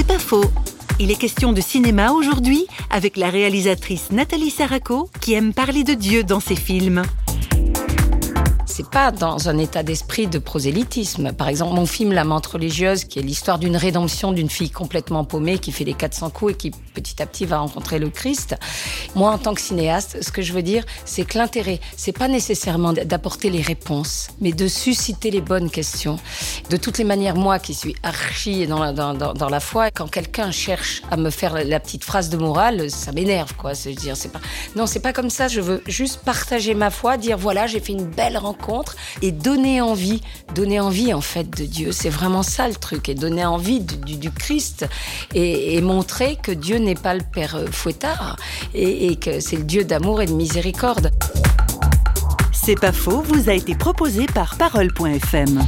C'est pas faux. Il est question de cinéma aujourd'hui avec la réalisatrice Nathalie Saraco qui aime parler de Dieu dans ses films c'est pas dans un état d'esprit de prosélytisme. Par exemple, mon film La menthe religieuse, qui est l'histoire d'une rédemption d'une fille complètement paumée qui fait les 400 coups et qui petit à petit va rencontrer le Christ. Moi, en tant que cinéaste, ce que je veux dire, c'est que l'intérêt, c'est pas nécessairement d'apporter les réponses, mais de susciter les bonnes questions. De toutes les manières, moi qui suis archi dans la, dans, dans, la foi, quand quelqu'un cherche à me faire la petite phrase de morale, ça m'énerve, quoi. C'est dire, c'est pas, non, c'est pas comme ça. Je veux juste partager ma foi, dire voilà, j'ai fait une belle rencontre et donner envie, donner envie en fait de Dieu. C'est vraiment ça le truc, et donner envie du, Christ et, montrer que Dieu n'est pas le Père euh, fouettard et, et que c'est le Dieu d'amour et de miséricorde. C'est pas faux, vous a été proposé par parole.fm.